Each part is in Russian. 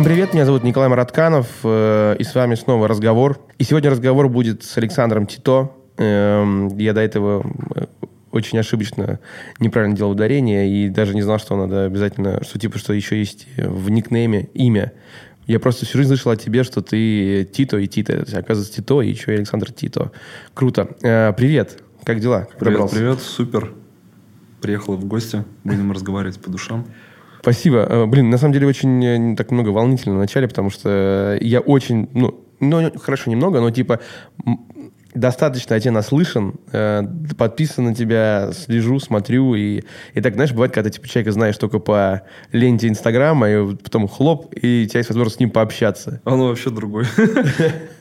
Всем привет, меня зовут Николай Маратканов, э, и с вами снова разговор. И сегодня разговор будет с Александром Тито. Эм, я до этого э, очень ошибочно неправильно делал ударение и даже не знал, что надо обязательно, что типа, что еще есть в никнейме имя. Я просто всю жизнь слышал о тебе, что ты Тито и Тито. Оказывается, Тито и еще и Александр Тито. Круто. Э, привет. Как дела? Привет, привет. Супер. Приехал в гости. Будем разговаривать по душам. Спасибо. Э, блин, на самом деле очень так много волнительно в начале, потому что я очень, ну, ну, хорошо, немного, но типа достаточно я тебя наслышан, э, подписан на тебя, слежу, смотрю. И, и так, знаешь, бывает, когда типа, человека знаешь только по ленте Инстаграма, и потом хлоп, и у тебя есть возможность с ним пообщаться. Оно вообще другой.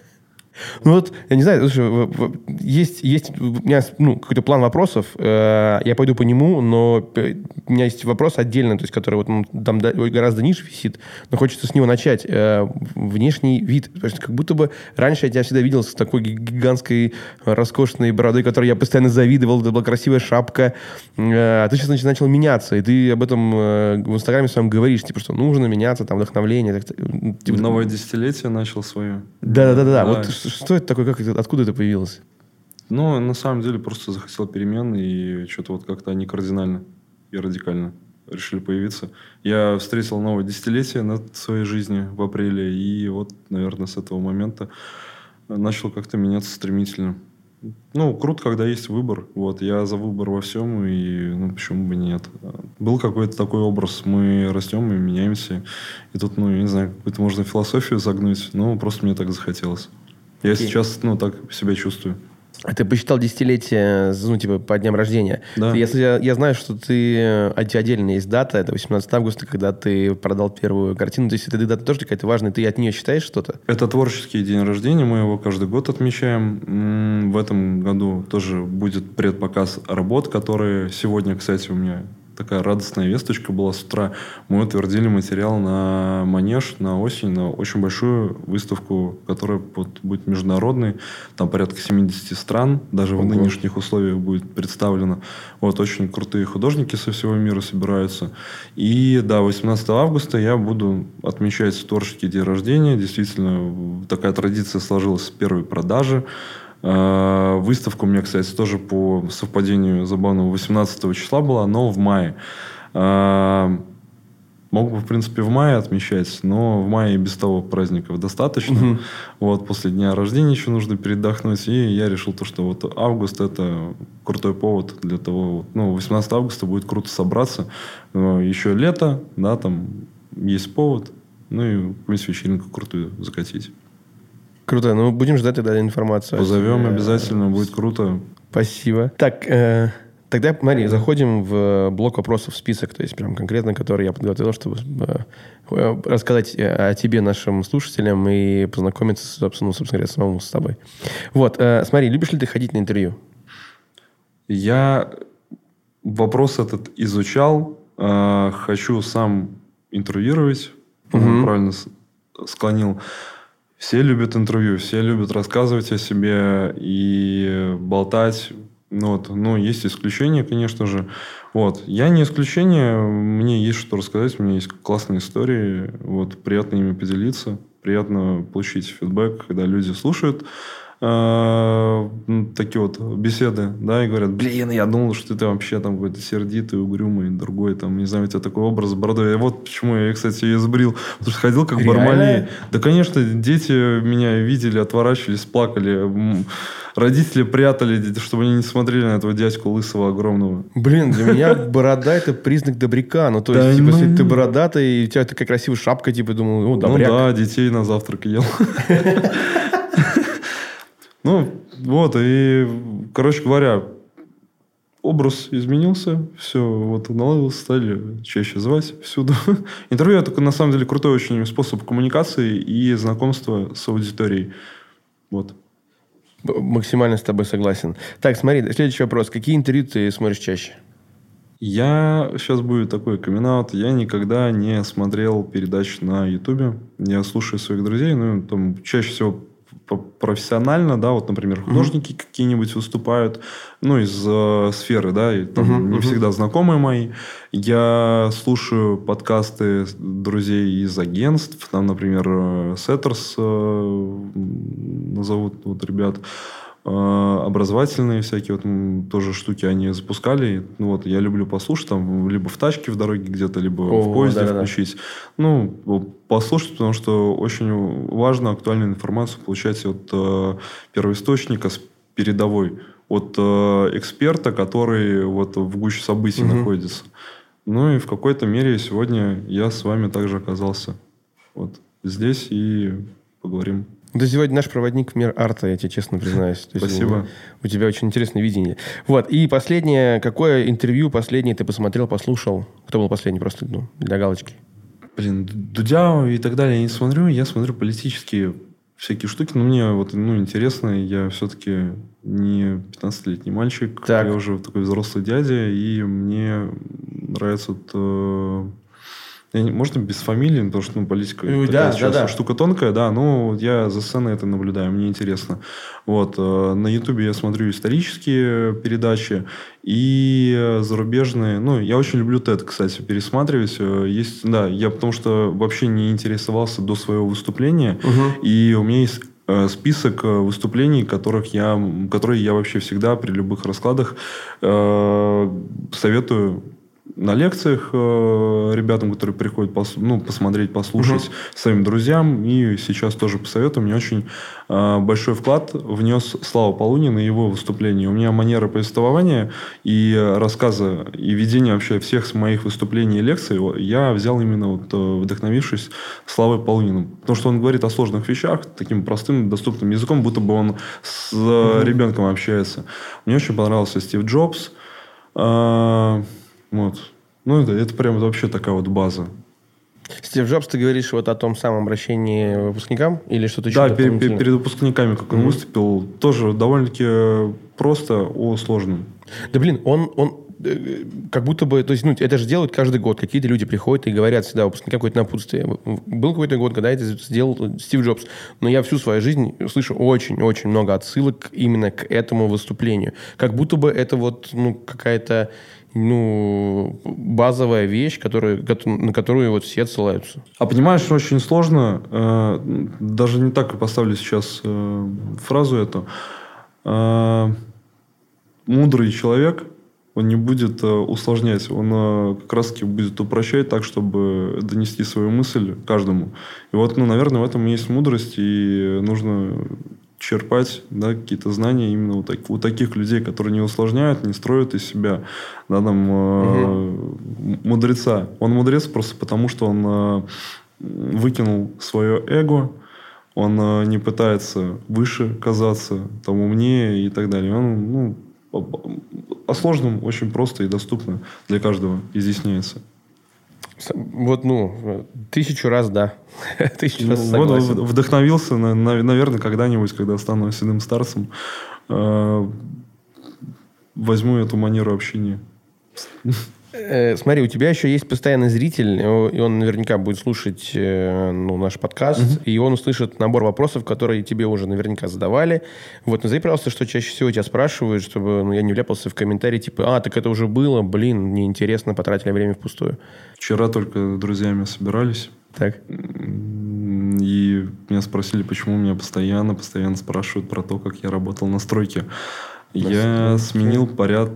Ну вот, я не знаю, слушай, есть, есть у меня ну, какой-то план вопросов, э, я пойду по нему, но у меня есть вопрос отдельно, то есть, который вот ну, там гораздо ниже висит, но хочется с него начать. Э, внешний вид. То есть, как будто бы раньше я тебя всегда видел с такой гигантской роскошной бородой, которой я постоянно завидовал, это была красивая шапка. Э, а ты сейчас значит, начал меняться, и ты об этом э, в Инстаграме своем говоришь, типа, что нужно меняться, там, вдохновление. Так, типа, Новое десятилетие начал свое. Да-да-да. Вот что это такое? Как это, откуда это появилось? Ну, на самом деле, просто захотел перемен, и что-то вот как-то они кардинально и радикально решили появиться. Я встретил новое десятилетие над своей жизни в апреле, и вот, наверное, с этого момента начал как-то меняться стремительно. Ну, круто, когда есть выбор. Вот, я за выбор во всем, и ну, почему бы нет. Был какой-то такой образ. Мы растем и меняемся. И тут, ну, я не знаю, какую-то можно философию загнуть, но просто мне так захотелось. Я okay. сейчас, ну, так себя чувствую. Ты посчитал десятилетие, ну, типа, по дням рождения. Да. Если я, я знаю, что ты... Отдельно есть дата, это 18 августа, когда ты продал первую картину. То есть, эта дата тоже какая-то важная. Ты от нее считаешь что-то? Это творческий день рождения. Мы его каждый год отмечаем. В этом году тоже будет предпоказ работ, которые сегодня, кстати, у меня такая радостная весточка была с утра. Мы утвердили материал на Манеж, на осень, на очень большую выставку, которая вот будет международной. Там порядка 70 стран, даже Ого. в нынешних условиях будет представлено. Вот, очень крутые художники со всего мира собираются. И, да, 18 августа я буду отмечать творческий день рождения. Действительно, такая традиция сложилась с первой продажи. А, выставка у меня, кстати, тоже по совпадению забавного 18 числа была, но в мае. А, мог бы, в принципе, в мае отмечать, но в мае и без того праздников достаточно. Угу. Вот, после дня рождения еще нужно передохнуть. И я решил то, что вот август это крутой повод для того. Ну, 18 августа будет круто собраться. Еще лето, да, там есть повод. Ну и какую-нибудь вечеринку крутую закатить. Круто. Ну, будем ждать тогда информацию. Позовем обязательно, будет круто. Спасибо. Так, э, тогда, Мария, заходим в блок вопросов, в список, то есть прям конкретно, который я подготовил, чтобы э, рассказать о тебе нашим слушателям и познакомиться, собственно, собственно говоря, самому с тобой. Вот, э, смотри, любишь ли ты ходить на интервью? Я вопрос этот изучал, э, хочу сам интервьюировать, угу. правильно склонил. Все любят интервью, все любят рассказывать о себе и болтать. Ну, вот, ну, есть исключения, конечно же. Вот. Я не исключение, мне есть что рассказать, у меня есть классные истории, вот, приятно ими поделиться, приятно получить фидбэк, когда люди слушают э, такие вот беседы, да, и говорят, блин, я думал, что ты вообще там какой-то сердитый, угрюмый, другой, там, не знаю, у тебя такой образ бородой. И вот почему я, кстати, ее сбрил. Потому что ходил как Бармалей. Да, конечно, дети меня видели, отворачивались, плакали. Родители прятали, чтобы они не смотрели на этого дядьку лысого огромного. Блин, для меня борода это признак добряка. Ну, то есть, типа, если ты бородатый, и у тебя такая красивая шапка, типа, думал, ну, добряк. Ну да, детей на завтрак ел. Ну, вот, и, короче говоря, образ изменился, все, вот наладился, стали чаще звать всюду. Интервью – это, на самом деле, крутой очень способ коммуникации и знакомства с аудиторией. Вот. Максимально с тобой согласен. Так, смотри, следующий вопрос. Какие интервью ты смотришь чаще? Я, сейчас будет такой камин я никогда не смотрел передач на Ютубе. Я слушаю своих друзей, ну, там, чаще всего профессионально, да, вот, например, художники mm-hmm. какие-нибудь выступают, ну, из э, сферы, да, и там mm-hmm. не всегда знакомые мои. Я слушаю подкасты друзей из агентств, там, например, Сеттерс э, назовут вот ребят. А, образовательные всякие вот тоже штуки они запускали. Ну, вот, я люблю послушать там либо в тачке в дороге где-то, либо О, в поезде да, включить. Да. Ну, послушать, потому что очень важно актуальную информацию получать от э, первоисточника с передовой, от э, эксперта, который вот в гуще событий угу. находится. Ну и в какой-то мере сегодня я с вами также оказался вот здесь и поговорим. Ты сегодня наш проводник в мир арта, я тебе честно признаюсь. Спасибо. у тебя очень интересное видение. Вот. И последнее, какое интервью последнее ты посмотрел, послушал? Кто был последний, просто ну, для галочки? Блин, Дудя и так далее я не смотрю. Я смотрю политические всякие штуки. Но мне вот, ну, интересно. Я все-таки не 15-летний мальчик. Так. Я уже такой взрослый дядя. И мне нравится вот, э, я не, можно без фамилии, потому что ну, политика ну, да, да, да. штука тонкая, да, но я за сценой это наблюдаю, мне интересно. Вот, э, на Ютубе я смотрю исторические передачи и зарубежные. Ну, я очень люблю TED, кстати, пересматривать. Э, есть, да, я потому что вообще не интересовался до своего выступления, угу. и у меня есть э, список выступлений, которых я, которые я вообще всегда при любых раскладах э, советую на лекциях э, ребятам, которые приходят пос, ну, посмотреть, послушать, угу. своим друзьям. И сейчас тоже посоветую. Мне очень э, большой вклад внес Слава Полунин и его выступление. У меня манера повествования и рассказа, и ведения вообще всех моих выступлений и лекций я взял именно вот, э, вдохновившись Славой Полуниным. Потому что он говорит о сложных вещах таким простым, доступным языком, будто бы он с угу. ребенком общается. Мне очень понравился Стив Джобс. Э, вот. Ну, это, это прям вообще такая вот база. Стив Джобс, ты говоришь вот о том самом обращении выпускникам или что-то еще? Да, перед, перед выпускниками, как он mm-hmm. выступил, тоже довольно-таки просто о сложном. Да блин, он, он э, как будто бы, то есть, ну, это же делают каждый год. Какие-то люди приходят и говорят всегда выпускникам какое-то напутствие. Был какой-то год, когда это сделал Стив Джобс. Но я всю свою жизнь слышу очень-очень много отсылок именно к этому выступлению. Как будто бы это вот, ну, какая-то ну, базовая вещь, которая, на которую вот все ссылаются. А понимаешь, очень сложно, э, даже не так поставлю сейчас э, фразу эту. Э, мудрый человек, он не будет э, усложнять, он э, как раз-таки будет упрощать так, чтобы донести свою мысль каждому. И вот, ну, наверное, в этом и есть мудрость, и нужно черпать да, какие-то знания именно у, так, у таких людей, которые не усложняют, не строят из себя да, там, э, угу. мудреца. Он мудрец просто потому, что он э, выкинул свое эго, он э, не пытается выше казаться, там, умнее и так далее. Он ну, о сложном очень просто и доступно для каждого изъясняется. Вот, ну, тысячу раз да. тысячу ну, раз согласен. Вот вдохновился, на, на, наверное, когда-нибудь, когда стану седым старцем, э, возьму эту манеру общения. Э, смотри, у тебя еще есть постоянный зритель, и он наверняка будет слушать э, ну, наш подкаст, угу. и он услышит набор вопросов, которые тебе уже наверняка задавали. Вот, назови, пожалуйста, что чаще всего тебя спрашивают, чтобы ну, я не вляпался в комментарии, типа, а, так это уже было, блин, неинтересно, потратили время впустую. Вчера только с друзьями собирались. Так. И меня спросили, почему меня постоянно, постоянно спрашивают про то, как я работал на стройке. На я стройке. сменил поряд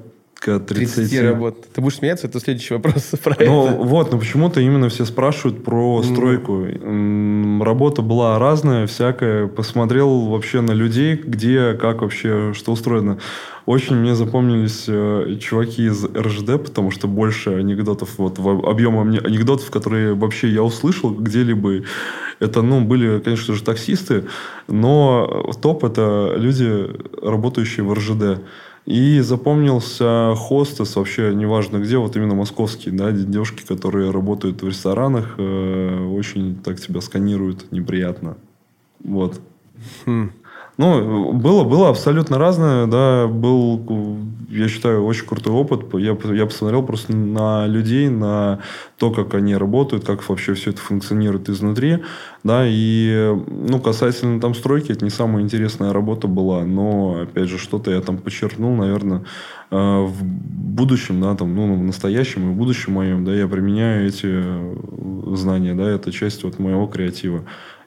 порядка 30... 30 работ. Ты будешь смеяться, это следующий вопрос про ну, это. Вот, но почему-то именно все спрашивают про стройку. Mm. Работа была разная, всякая. Посмотрел вообще на людей, где, как вообще, что устроено. Очень мне запомнились э, чуваки из РЖД, потому что больше анекдотов, вот в объемом анекдотов, которые вообще я услышал где-либо, это, ну, были, конечно же, таксисты, но топ это люди, работающие в РЖД. И запомнился хостес, вообще неважно где, вот именно московские, да, девушки, которые работают в ресторанах, э, очень так тебя сканируют неприятно. Вот. Хм. Ну, было, было абсолютно разное, да, был я считаю, очень крутой опыт. Я, я посмотрел просто на людей, на то, как они работают, как вообще все это функционирует изнутри. Да, и, ну, касательно там стройки, это не самая интересная работа была, но, опять же, что-то я там подчеркнул, наверное, э, в будущем, да, там, ну, в настоящем и в будущем моем, да, я применяю эти знания, да, это часть вот моего креатива.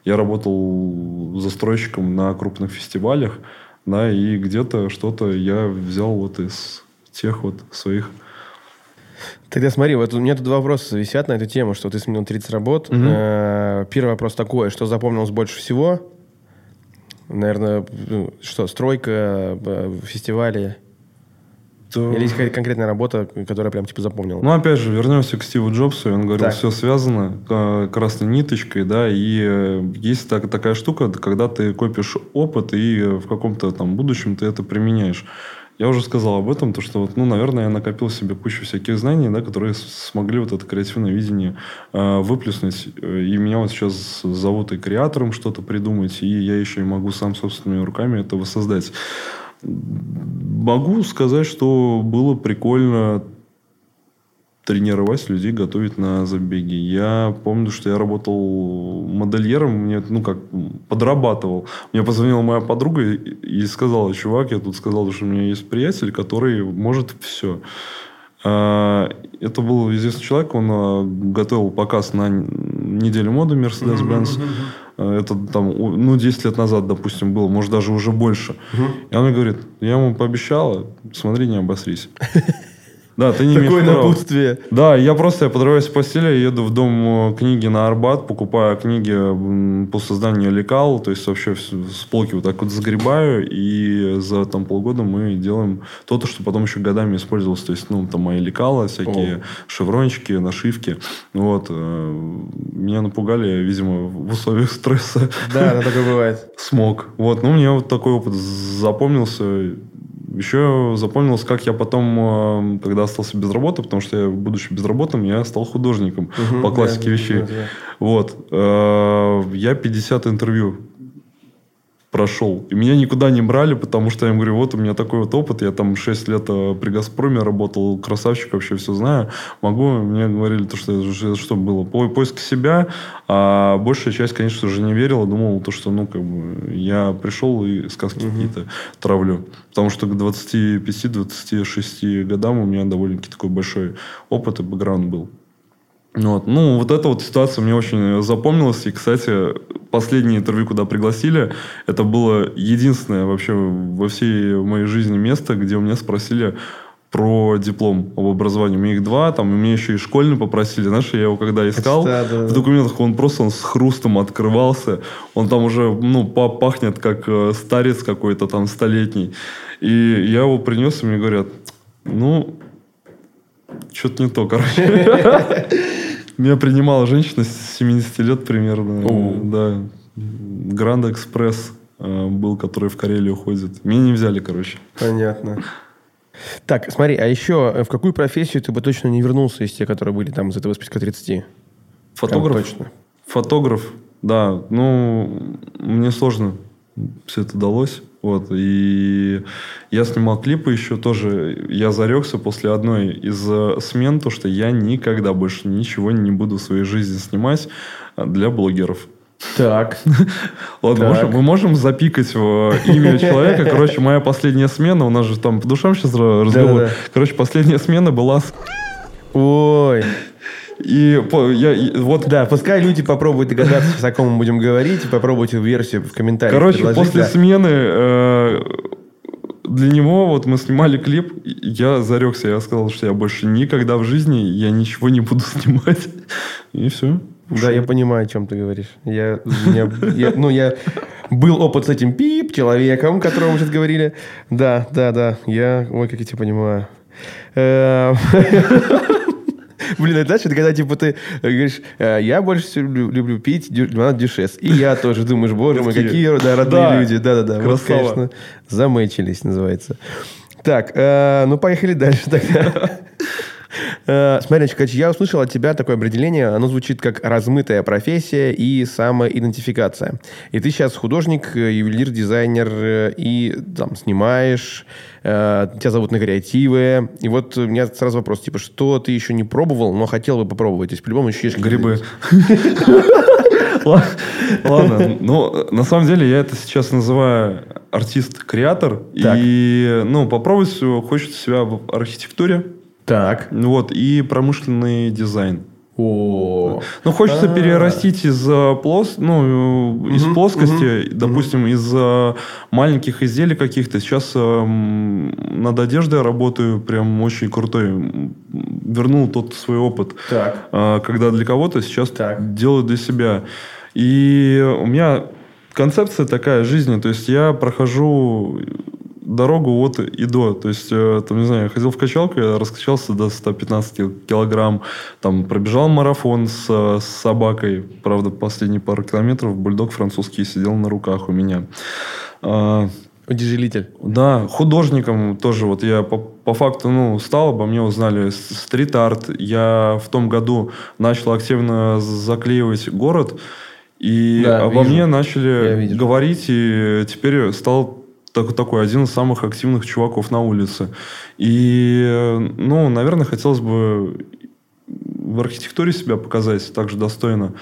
Я работал застройщиком на крупных фестивалях, да, и где-то что-то я взял вот из тех вот своих Тогда смотри, вот у меня тут два вопроса висят на эту тему, что ты сменил 30 работ. Угу. Первый вопрос такой, что запомнилось больше всего? Наверное, ну, что, стройка, фестивали? То... Или есть какая-то конкретная работа, которая прям типа запомнила? Ну, опять же, вернемся к Стиву Джобсу. Он говорил, так. все связано э, красной ниточкой, да, и э, есть так, такая штука, когда ты копишь опыт, и в каком-то там будущем ты это применяешь. Я уже сказал об этом, то что, вот, ну, наверное, я накопил себе кучу всяких знаний, да, которые смогли вот это креативное видение э, выплеснуть. И меня вот сейчас зовут и креатором что-то придумать, и я еще и могу сам собственными руками это воссоздать. Могу сказать, что было прикольно тренировать людей, готовить на забеги. Я помню, что я работал модельером, мне, ну, как, подрабатывал. Мне позвонила моя подруга и, сказала, чувак, я тут сказал, что у меня есть приятель, который может все. А, это был известный человек, он а, готовил показ на неделю моды Mercedes-Benz. А, это там, ну, 10 лет назад, допустим, было, может, даже уже больше. И он мне говорит, я ему пообещала, смотри, не обосрись. Да, ты не Такое напутствие. Да, я просто я подрываюсь в постели, еду в дом э, книги на Арбат, покупаю книги по созданию лекал, то есть вообще с полки вот так вот загребаю, и за там полгода мы делаем то-то, что потом еще годами использовалось, то есть, ну, там мои лекала, всякие О. шеврончики, нашивки. Вот. Э, меня напугали, видимо, в условиях стресса. Да, да, такое бывает. Смог. Вот, ну, мне вот такой опыт запомнился. Еще запомнилось, как я потом, э, когда остался без работы, потому что я, будучи безработным, я стал художником угу, по классике да, вещей. Да, да. Вот. Э, я 50 интервью прошел. И меня никуда не брали, потому что я им говорю, вот у меня такой вот опыт, я там 6 лет э, при «Газпроме» работал, красавчик, вообще все знаю. Могу, мне говорили, то, что это что было, поиск себя, а большая часть, конечно же, не верила, думала, то, что, ну, как бы, я пришел и сказки угу. какие-то травлю. Потому что к 25-26 годам у меня довольно-таки такой большой опыт и бэкграунд был. Вот. Ну, вот эта вот ситуация мне очень запомнилась. И, кстати, последнее интервью, куда пригласили, это было единственное вообще во всей моей жизни место, где у меня спросили про диплом об образовании. У меня их два, там, и мне еще и школьный попросили. Знаешь, я его когда искал, да, да, в документах он просто он с хрустом открывался. Он там уже, ну, пахнет как э, старец какой-то там столетний. И я его принес, и мне говорят, ну, что-то не то, короче. Меня принимала женщина с 70 лет примерно. Да. Гранд Экспресс э, был, который в Карелию ходит. Меня не взяли, короче. Понятно. Так, смотри, а еще э, в какую профессию ты бы точно не вернулся из тех, которые были там из этого списка 30? Фотограф. Прям точно. Фотограф, да. Ну, мне сложно все это далось. Вот. И я снимал клипы еще тоже. Я зарекся после одной из э, смен, то, что я никогда больше ничего не буду в своей жизни снимать для блогеров. Так. Ладно, так. мы можем запикать в имя человека. Короче, моя последняя смена, у нас же там по душам сейчас разговор. Да, да. Короче, последняя смена была... Ой. И я, вот... Да, пускай люди попробуют догадаться, о ком мы будем говорить, и попробуйте версию в комментариях. Короче, после да. смены э, для него вот мы снимали клип, я зарекся, я сказал, что я больше никогда в жизни я ничего не буду снимать. И все. Да, я понимаю, о чем ты говоришь. Я, меня, я, ну, я был опыт с этим пип человеком, о котором мы сейчас говорили. Да, да, да. Я, ой, как я тебя понимаю. Э, Блин, это значит, когда типа ты говоришь, «Э, я больше всего люблю, пить лимонад дюшес. И я тоже думаешь, боже мой, какие родные люди. Да-да-да. Вот, конечно, замечились, называется. Так, э, ну поехали дальше тогда. Э, Смотри, Чикач, я услышал от тебя такое определение, оно звучит как размытая профессия и самоидентификация. И ты сейчас художник, э, ювелир, дизайнер, э, и там снимаешь, тебя зовут на креативы. И вот у меня сразу вопрос, типа, что ты еще не пробовал, но хотел бы попробовать? То есть, по-любому еще есть... Грибы. Ладно, ну, на самом деле, я это сейчас называю артист-креатор. И, ну, попробовать хочется себя в архитектуре. Так. Вот, и промышленный дизайн. О, Ну, хочется перерастить из э, плос, ну, э, из плоскости, допустим, из э, маленьких изделий каких-то. Сейчас э, м, над одеждой работаю, прям очень крутой. Вернул тот свой опыт. так. Когда для кого-то сейчас Так. делаю для себя. И у меня концепция такая жизни, то есть я прохожу дорогу от и до. То есть, э, там, не знаю, я ходил в качалку, я раскачался до 115 килограмм, там, пробежал марафон с, с собакой, правда, последние пару километров бульдог французский сидел на руках у меня. А, Удержитель. да, художником тоже. Вот я по, по факту, ну, стал, обо мне узнали стрит-арт. Я в том году начал активно заклеивать город. И Да, обо вижу. мне начали говорить. И теперь стал так- такой один из самых активных чуваков на улице. И, ну, наверное, хотелось бы в архитектуре себя показать также достойно.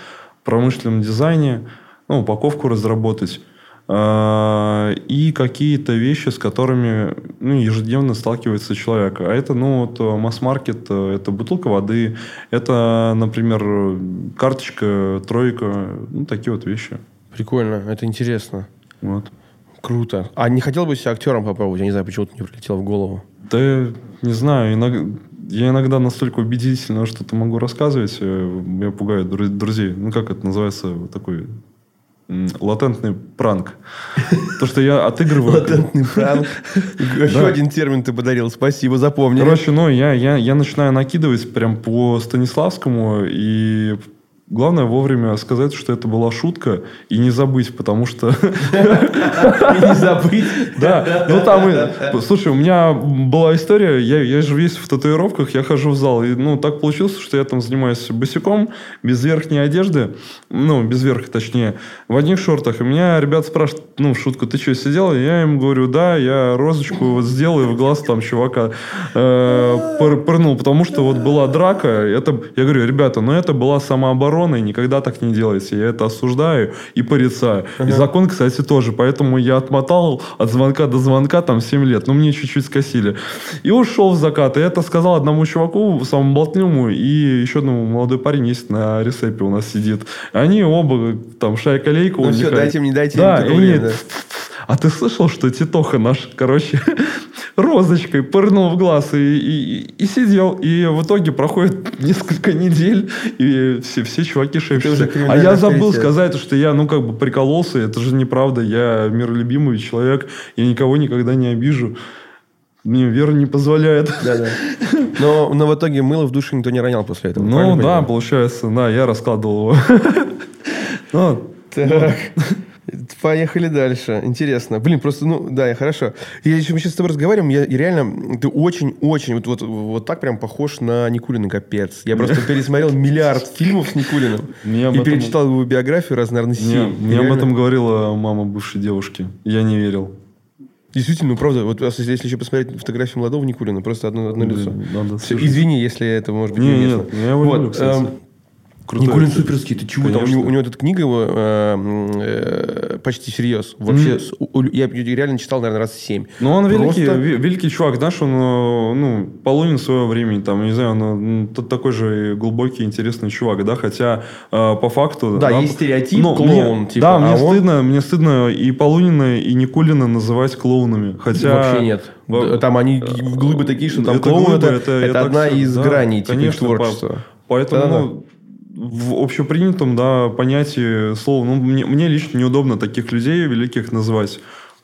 В промышленном дизайне, ну, упаковку разработать. А, И какие-то вещи, с которыми ну, ежедневно сталкивается человек. А это, ну, вот э, масс-маркет, э, это бутылка воды, это, например, карточка, тройка, ну, такие вот вещи. Прикольно, это интересно. Вот. Круто. А не хотел бы себя актером попробовать? Я не знаю, почему-то мне прилетело в голову. Да, не знаю, иногда, я иногда настолько убедительно что-то могу рассказывать, э, я пугаю дру- друзей. Ну, как это называется, вот такой латентный пранк. То, что я отыгрываю... Латентный пранк. Еще один термин ты подарил. Спасибо, запомнили. Короче, ну, я, я, я начинаю накидывать прям по Станиславскому, и главное вовремя сказать, что это была шутка, и не забыть, потому что... Не забыть. Да, ну там, и- слушай, у меня была история, я, же весь в татуировках, я хожу в зал, и, ну, так получилось, что я там занимаюсь босиком, без верхней одежды, ну, без верха, точнее, в одних шортах, и меня ребят спрашивают, ну, в шутку, ты что, сидел? И я им говорю, да, я розочку вот сделал, и в глаз там чувака э, пыр- пырнул, потому что вот была драка, это, я говорю, ребята, ну, это была самооборона, и никогда так не делайте, я это осуждаю и порицаю. И закон, кстати, тоже, поэтому я отмотал от звонка до звонка там 7 лет, но мне чуть-чуть скосили. И ушел в закат, и это сказал одному чуваку, самому болтливому, и еще одному молодой парень есть на ресепе у нас сидит. Они оба, там, шайка-лейка Ну все, дайте мне, дайте Да, мне и время, да. а ты слышал, что Титоха наш, короче, розочкой пырнул в глаз и, и, и сидел. И в итоге проходит несколько недель, и все, все чуваки шепчутся. А я забыл авторитет. сказать, что я, ну, как бы прикололся. Это же неправда. Я миролюбимый человек. Я никого никогда не обижу. Мне вера не позволяет. Да, да. Но, но в итоге мыло в душе никто не ронял после этого. Ну, да, понимаю? получается, да, я раскладывал его. Так. Поехали дальше. Интересно. Блин, просто, ну, да, я хорошо. Я еще мы сейчас с тобой разговариваем, я и реально, ты очень-очень, вот, вот, вот так прям похож на Никулина, капец. Я просто пересмотрел миллиард фильмов с Никулиным и перечитал его биографию раз, наверное, семь. мне об этом говорила мама бывшей девушки. Я не верил. Действительно, ну, правда, вот если, еще посмотреть фотографию молодого Никулина, просто одно, одно лицо. Надо слушать. извини, если это может быть Не, неуместно. нет, я его люблю, вот, кстати. эм, Крутой Никулин суперский, ты чего? Там у, него, у него эта книга его э, э, почти всерьез. Вообще, у- я реально читал, наверное, раз семь. Ну, он великий, Просто- ве- великий чувак, знаешь, он, э, ну, Полунин своего времени, там, не знаю, он тот такой же глубокий, интересный чувак, да, хотя э, по факту... Да, есть стереотип, ну, клоун, мне- типа, Да, а мне он- стыдно, мне стыдно и Полунина, и Никулина называть клоунами, хотя... Вообще нет. Во- Д- Там они глыбы такие, что там Это клоун глыбы, это, это- это так одна из да, граней типа, конечно, по- творчества. Поэтому, Да-да-да. ну, в общепринятом, да, понятии слова, ну, мне, мне лично неудобно таких людей великих называть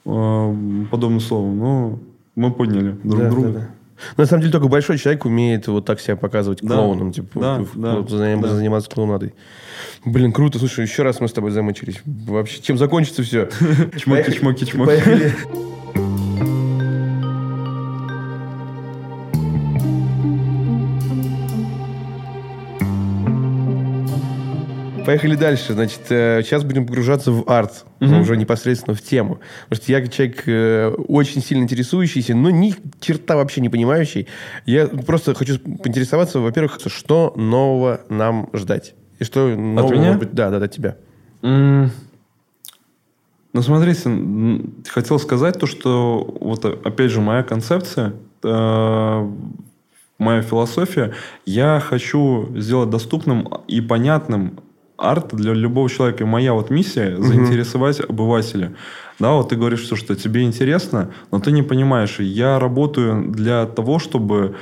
э, подобным словом, но мы поняли друг Да, друга. да, да. На самом деле только большой человек умеет вот так себя показывать Да, клоуном, типа да, да, заним- да. заниматься клоунадой. Блин, круто. Слушай, еще раз мы с тобой замучились. Вообще, чем закончится все? Чмоки, чмоки, чмоки. Поехали. Дальше. Значит, э, сейчас будем погружаться в арт, Мгм. уже непосредственно в тему. Потому что я человек э, очень сильно интересующийся, но ни черта вообще не понимающий. Я просто хочу поинтересоваться, во-первых, что нового нам ждать? И что нового, меня? может быть, да, да, от тебя. М, Ну, смотрите, хотел сказать то, что вот э, опять же моя концепция, э, моя философия, я хочу сделать доступным и понятным арт для любого человека. И моя вот миссия заинтересовать обывателя. Да, вот ты говоришь, что, что тебе интересно, но ты не понимаешь. Я работаю для того, чтобы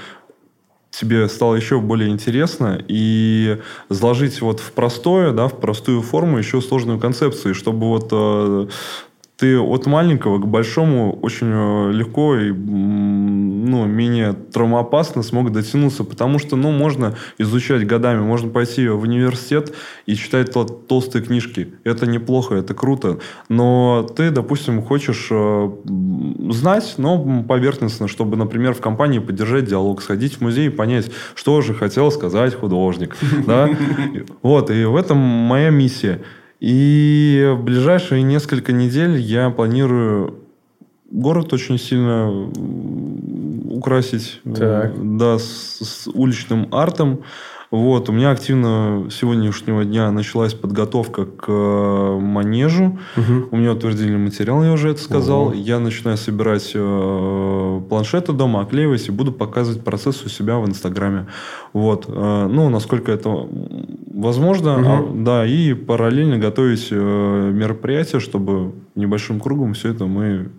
тебе стало еще более интересно и заложить вот в простое, да, в простую форму еще сложную концепцию, чтобы вот э, ты от маленького к большому очень э, легко и ну, менее травмоопасно смог дотянуться, потому что ну, можно изучать годами, можно пойти в университет и читать тол- толстые книжки. Это неплохо, это круто. Но ты, допустим, хочешь э, знать, но поверхностно, чтобы, например, в компании поддержать диалог, сходить в музей и понять, что же хотел сказать художник. да? Вот, и в этом моя миссия. И в ближайшие несколько недель я планирую город очень сильно украсить. э, Так. Да, с, с уличным артом. Вот, у меня активно с сегодняшнего дня началась подготовка к э, манежу. У меня утвердили материал, я уже это сказал. Ого. Я начинаю собирать э, планшеты дома, оклеивать и буду показывать процесс у себя в Инстаграме. Вот. Э, ну, насколько это возможно. А, да, и параллельно готовить э, мероприятия, чтобы небольшим кругом все это мы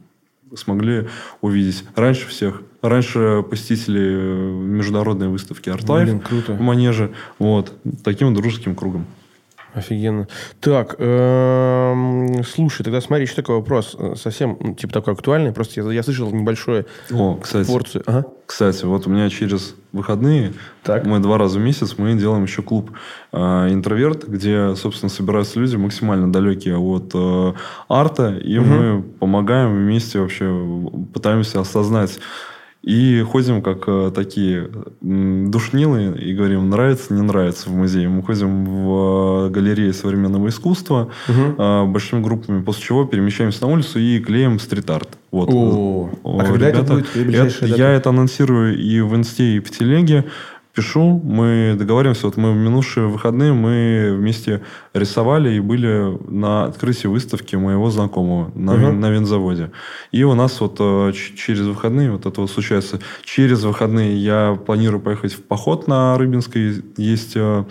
смогли увидеть. Раньше всех. Раньше посетители э, международной выставки ArtLife Блин, круто. в Манеже. Вот. Таким дружеским кругом. Офигенно. Так, эм, слушай, тогда смотри, еще такой вопрос, э, совсем, ну, типа такой актуальный, просто я, я слышал небольшую О, кстати. порцию. Ага. Кстати, вот у меня через выходные, Так. мы два раза в месяц, мы делаем еще клуб э, «Интроверт», где, собственно, собираются люди максимально далекие от э, арта, и мы помогаем вместе вообще, пытаемся осознать. И ходим как э, такие душнилы и говорим, нравится, не нравится в музее. Мы ходим в э, галереи современного искусства э, большими группами, после чего перемещаемся на улицу и клеим стрит-арт. Вот. О, О, а когда это ребята, будет? Это- дата? я это анонсирую и в инсте, и в телеге. Пишу, мы договариваемся, вот мы в минувшие выходные мы вместе рисовали и были на открытии выставки моего знакомого на, Мгм. вин- на винзаводе. И у нас вот э, через выходные вот это вот случается. Через выходные я планирую поехать в поход на Рыбинской. Есть э,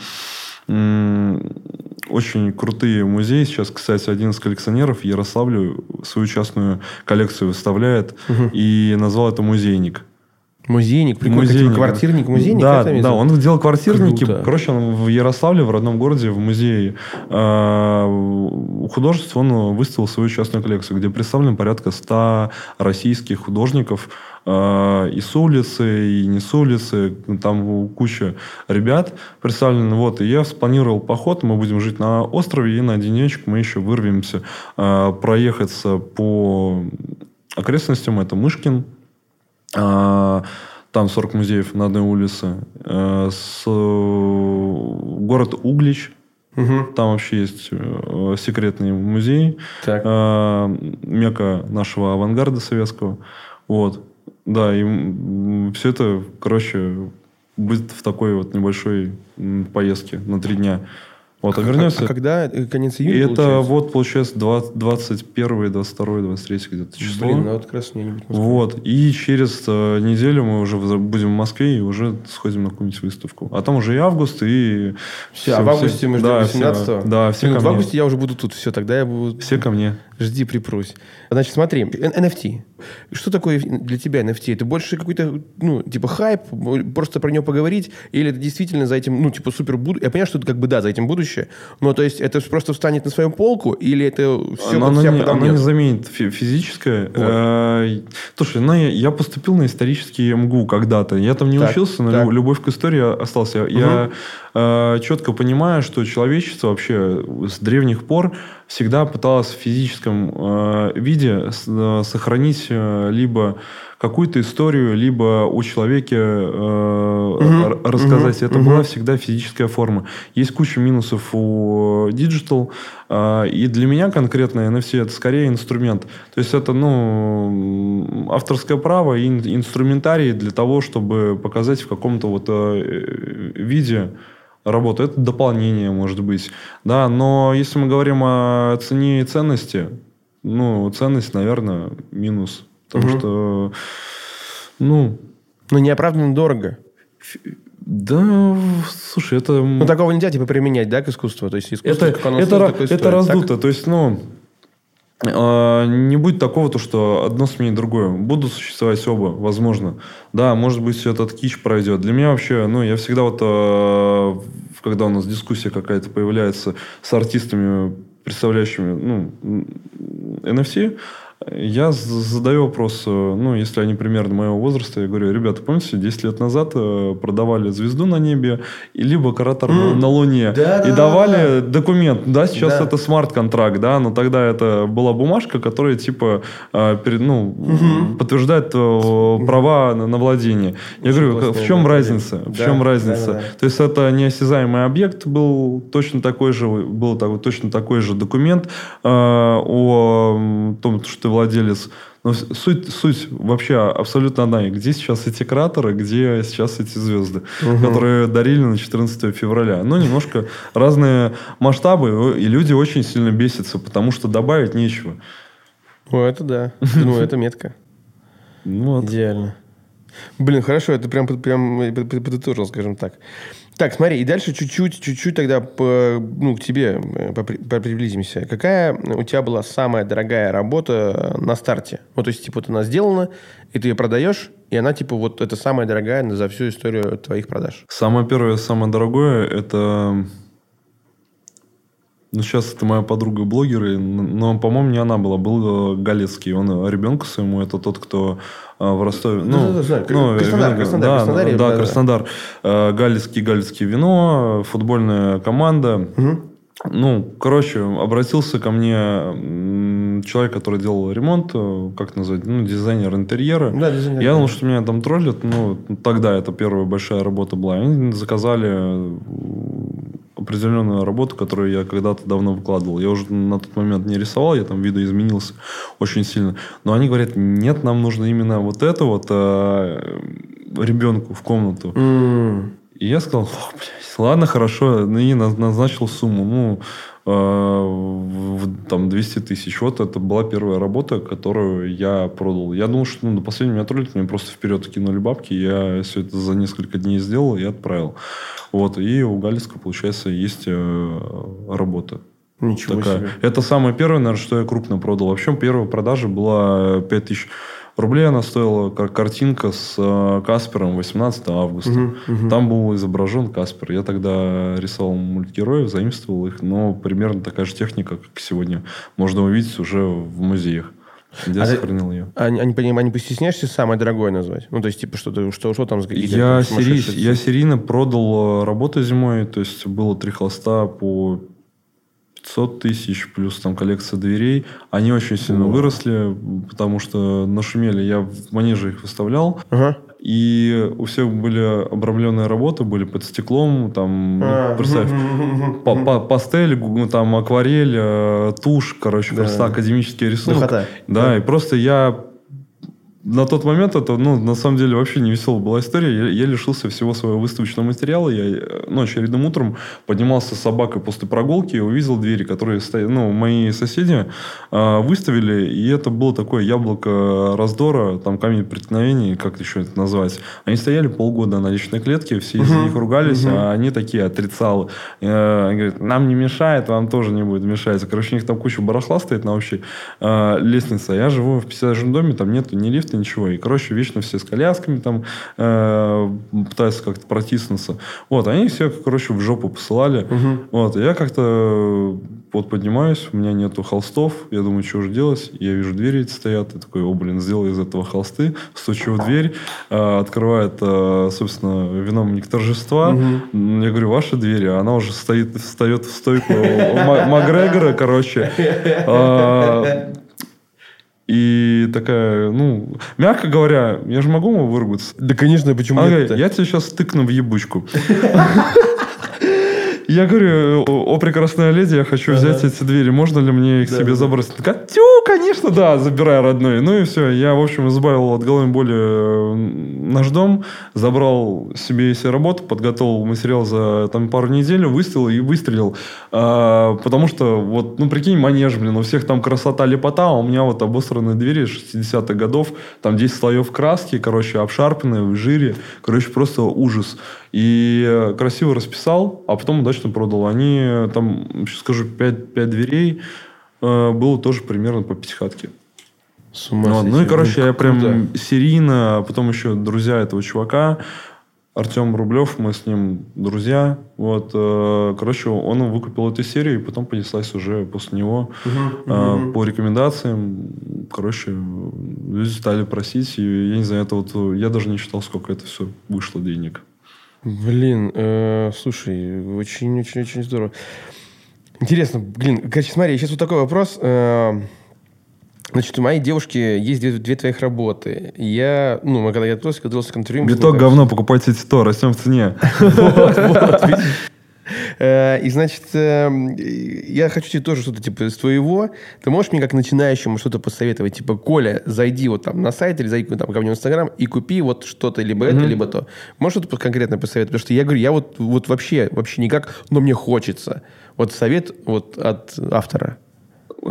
очень крутые музеи. Сейчас, кстати, один из коллекционеров в Ярославле свою частную коллекцию выставляет и назвал это «Музейник». Музейник, прикольно, Музейник. квартирник, музейник? Да, это да, он делал квартирники. Круто. Короче, он в Ярославле, в родном городе, в музее э, у художеств он выставил свою частную коллекцию, где представлено порядка 100 российских художников э, и с улицы, и не с улицы. Там куча ребят представлены. Вот, и я спланировал поход. Мы будем жить на острове, и на денечек мы еще вырвемся э, проехаться по окрестностям. Это Мышкин, а, Там 40 музеев на одной улице. Э, С, город Углич. Мгм. Там вообще есть э, секретный музей. Так. Э, Мека нашего авангарда советского. Вот. Да, и все это, короче, будет в такой вот небольшой поездке на три дня. Вот, а вернемся. А когда? Э, Конец И июня, это получается? вот, получается, 20 21, 22, 23 где-то число. Блин, ну вот как раз Москве. Вот. И через э, неделю мы уже будем в Москве и уже сходим на какую-нибудь выставку. А там уже и август, и... Все, а в августе мы ждем да, 18 все, Да, все Блин, ко в августе я уже буду тут. Все, тогда я буду... Все ко мне. Жди, припрусь. Значит, смотри, NFT. Что такое для тебя NFT? Это больше какой-то, ну, типа хайп, просто про него поговорить, или это действительно за этим, ну, типа супер буду... Я понимаю, что это как бы, да, за этим будущее, но то есть это просто встанет на свою полку, или это все оно, под себя не, оно не подомнет? заменит фи- физическое. Э, Слушай, ну, я, поступил на исторический МГУ когда-то. Я там не Так, учился, но так. лю- любовь к истории остался. Я э, четко понимаю, что человечество вообще с древних пор всегда пыталась в физическом э, виде э, сохранить э, либо какую-то историю, либо у человека э, угу. рассказать. Угу. Это угу. была всегда физическая форма. Есть куча минусов у digital, э, и для меня конкретно NFC это скорее инструмент. То есть это ну, авторское право и инструментарий для того, чтобы показать в каком-то вот э, виде работу. Это дополнение, может быть. Да, но если мы говорим о цене и ценности, ну, ценность, наверное, минус. Потому угу. что, ну... Ну, неоправданно дорого. Да, слушай, это... Ну, такого нельзя, типа, применять, да, к искусству? То есть, искусство, это, это, это, стоит, раздуто. Так? То есть, ну, не будет такого, то, что одно сменит другое. Будут существовать оба, возможно. Да, может быть, этот кич пройдет. Для меня вообще, ну, я всегда вот, э, когда у нас дискуссия какая-то появляется с артистами, представляющими, ну, NFC, я задаю вопрос, э, ну, если они примерно моего возраста, я говорю, ребята, помните, 10 лет назад э, продавали звезду на небе, либо каратор mm. на Луне, да, и да, давали да. документ, да, сейчас да. это смарт-контракт, да, но тогда это была бумажка, которая, типа, э, перед, ну, угу. подтверждает права на, на владение. Я Очень говорю, в чем разница? В да, чем разница? Да, да, да. То есть, это неосязаемый объект был точно такой же, был такой, точно такой же документ э, о том, что владелец. Но суть, суть вообще абсолютно одна. Где сейчас эти кратеры, где сейчас эти звезды, угу. которые дарили на 14 февраля. Ну, немножко разные масштабы, и люди очень сильно бесятся, потому что добавить нечего. О, это да. Ну, это метко. Вот. Идеально. Блин, хорошо, это прям, прям подытожил, скажем так. Так, смотри, и дальше чуть-чуть, чуть-чуть тогда по, ну, к тебе э, приблизимся. Какая у тебя была самая дорогая работа на старте? Вот, то есть, типа, вот она сделана, и ты ее продаешь, и она, типа, вот это самая дорогая за всю историю твоих продаж. Самое первое, самое дорогое, это... Ну, сейчас это моя подруга блогеры, но, по-моему, не она была, был э, Галецкий. Он ребенку своему, это тот, кто а, в Ростове. Ну, да, да, да, ну, Краснодар, вино, Краснодар, да, Краснодар, да, да, Краснодар. Э, Галицкий, Галицкий вино, футбольная команда. Угу. Ну, короче, обратился ко мне человек, который делал ремонт, э, как назвать, ну, дизайнер интерьера. Да, дизайнер. Я думал, что меня там троллят, ну, тогда это первая большая работа была. Они заказали определенную работу, которую я когда-то давно выкладывал. Я уже на тот момент не рисовал, я там видоизменился очень сильно. Но они говорят, нет, нам нужно именно вот это вот э, ребенку в комнату. Mm. И я сказал, блядь, ладно, хорошо, ну и назначил сумму. Ну, э, там 200 тысяч. Вот это была первая работа, которую я продал. Я думал, что ну, до последнего троллит, мне просто вперед кинули бабки. Я все это за несколько дней сделал и отправил. Вот. И у Галицкого, получается, есть э, работа. Ничего такая. себе. Это самое первое, наверное, что я крупно продал. Вообще, первая продажа была 5000 тысяч рублей она стоила, как картинка с э, Каспером 18 августа. Угу, угу. Там был изображен Каспер. Я тогда рисовал мультгероев, заимствовал их, но примерно такая же техника, как сегодня можно увидеть уже в музеях. Я а сохранил ее. А, а, не, а не постесняешься самое дорогое назвать? Ну, то есть, типа, что, что, что там? Я, сери, я серийно продал э, работы зимой, то есть, было три холста по 500 тысяч, плюс там коллекция дверей. Они очень сильно О. выросли, потому что нашумели. Я в манеже их выставлял. Ага. И у всех были обрамленные работы, были под стеклом, там, а, представь, по, по, пастель, там, акварель, э, тушь, короче, да. просто академический рисунок. Да, да, и просто я на тот момент это, ну, на самом деле, вообще не веселая была история. Я, я лишился всего своего выставочного материала. Я э, ну, очередным утром поднимался с собакой после прогулки и увидел двери, которые стоят, ну, мои соседи э, выставили. И это было такое яблоко раздора, там камень преткновений, как еще это назвать. Они стояли полгода на личной клетке, все из них ругались, а они такие отрицалы. Э, они говорят, нам не мешает, вам тоже не будет мешать. Короче, у них там куча барахла стоит на общей э, лестнице. Я живу в 50 доме, там нету ни лифта, ничего. И, короче, вечно все с колясками там э, пытаются как-то протиснуться. Вот, они все, короче, в жопу посылали. Мгм. Вот, и я как-то вот поднимаюсь, у меня нету холстов, я думаю, что же делать? Я вижу, двери эти стоят, я такой, о, блин, сделай из этого холсты, стучу в дверь, э, открывает, э, собственно, виновник торжества. Мгм. Я говорю, ваши двери, а она уже стоит, встает в стойку Ма- Макгрегора, короче. И такая, ну, мягко говоря, я же могу ему выругаться? Да, конечно, почему Она нет я тебе сейчас тыкну в ебучку. Я говорю, о, прекрасная леди, я хочу взять эти двери, можно ли мне их себе забросить? Она Такая, тю, конечно, да, забирай, родной. Ну и все, я, в общем, избавил от головной боли э, наш дом, забрал себе себе работу, подготовил материал за там пару недель, выставил и выстрелил. А, потому что, вот, ну, прикинь, манеж, блин, у всех там красота, лепота, а у меня вот обосранные двери 60-х годов, там 10 слоев краски, короче, обшарпанные, в жире, короче, просто ужас. И э, красиво расписал, а потом удачно продал. Они, э, там, сейчас скажу, 5, дверей э, было тоже примерно по пятихатке. С ума Ну, сойти. ну и, короче, я прям круто. серийно, а потом еще друзья этого чувака, Артем Рублев, мы с ним друзья. Вот, э, короче, он выкупил эту серию, и потом понеслась уже после него Мгм, э, мгм. по рекомендациям. Короче, люди стали просить, и я не знаю, это вот, я даже не считал, сколько это все вышло денег. Блин, э, слушай, очень-очень-очень здорово. Интересно, блин, короче, смотри, сейчас вот такой вопрос. Э, Значит, у моей девушки есть две, две твоих работы. Я, ну, мы когда я готовился, готовился к интервью... Биток говно, покупайте Тито, растем в цене. Вот, вот, И, значит, э, я хочу тебе тоже что-то типа из твоего. Ты можешь мне как начинающему что-то посоветовать? Типа, Коля, зайди вот там на сайт или зайди там ко мне в Инстаграм и купи вот что-то, либо это, либо то. Можешь что-то конкретно посоветовать? Потому что я говорю, я вот, вот вообще, вообще никак, но мне хочется. Вот совет вот от автора.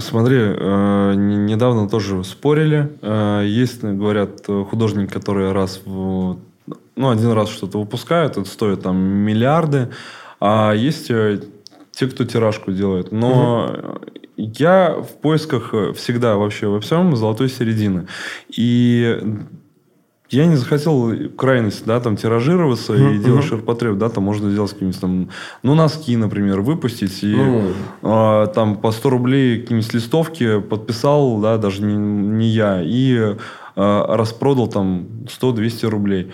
Смотри, э, не- недавно тоже спорили. Э, Есть, говорят, э, художники, которые раз в, ну, один раз что-то выпускают, это стоит там миллиарды. А есть э, те, кто тиражку делает. Но я в поисках э, всегда вообще во всем золотой середины. И я не захотел крайность, да, там, тиражироваться и Мгм, делать мгм. ширпотреб, да, там можно сделать какие-нибудь там, ну, носки, например, выпустить и Ну. а, там по 100 рублей какие-нибудь листовки подписал, да, даже не, не я, и а, распродал там 100-200 рублей.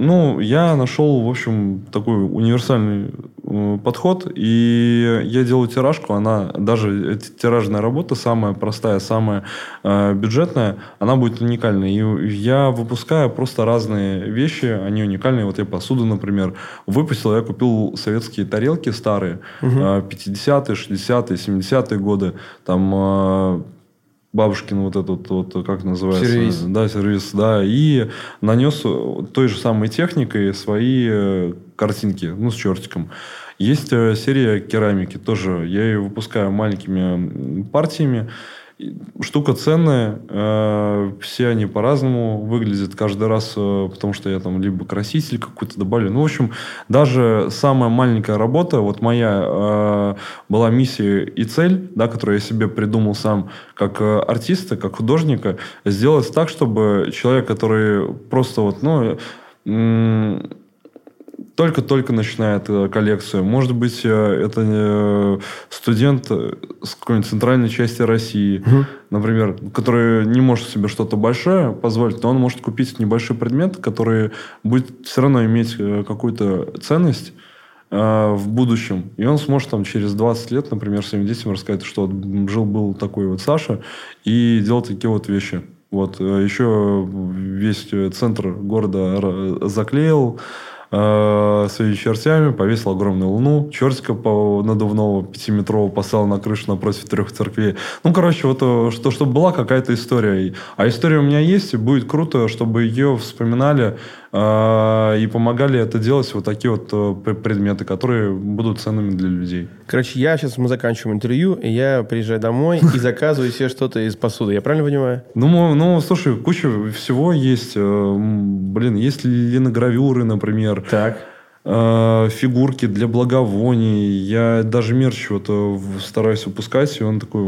Ну, я нашел, в общем, такой универсальный э, подход, и я делаю тиражку, она, даже эта тиражная работа, самая простая, самая э, бюджетная, она будет уникальной. И я выпускаю просто разные вещи, они уникальные. Вот я посуду, например, выпустил, я купил советские тарелки старые, э, 50-е, 60-е, 70-е годы, там э, бабушкин вот этот вот, как называется? Сервиз. Да, сервис, да. И нанес той же самой техникой свои э, картинки, ну, с чертиком. Есть э, серия керамики тоже. Я ее выпускаю маленькими партиями. Штука ценная. э, Все они по-разному выглядят каждый раз, э, потому что я там либо краситель какой-то добавлю. Ну, в общем, даже самая маленькая работа, вот моя э, была миссия и цель, да, которую я себе придумал сам как артиста, как художника, сделать так, чтобы человек, который просто вот, ну, только-только начинает э, коллекцию. Может быть, э, это э, студент с какой-нибудь центральной части России, например, который не может себе что-то большое позволить, но он может купить небольшой предмет, который будет все равно иметь какую-то ценность в будущем. И он сможет там через 20 лет, например, своим детям рассказать, что вот жил-был такой вот Саша, и делал такие вот вещи. Вот. Еще весь центр города заклеил э, своими чертями, повесил огромную луну, чертика надувного пятиметрового поставил на крышу напротив трех церквей. Ну, короче, вот э, что, чтобы была какая-то история. А история у меня есть, и будет круто, чтобы ее вспоминали и помогали это делать вот такие вот э, пр- предметы, которые будут ценными для людей. Короче, я сейчас, мы заканчиваем интервью, и я приезжаю домой и заказываю себе что-то из посуды. Я правильно понимаю? Ну, ну, слушай, куча всего есть. Э, Блин, есть линогравюры, например. Так. Э, фигурки для благовоний. Я даже мерч вот э, стараюсь выпускать, и он такой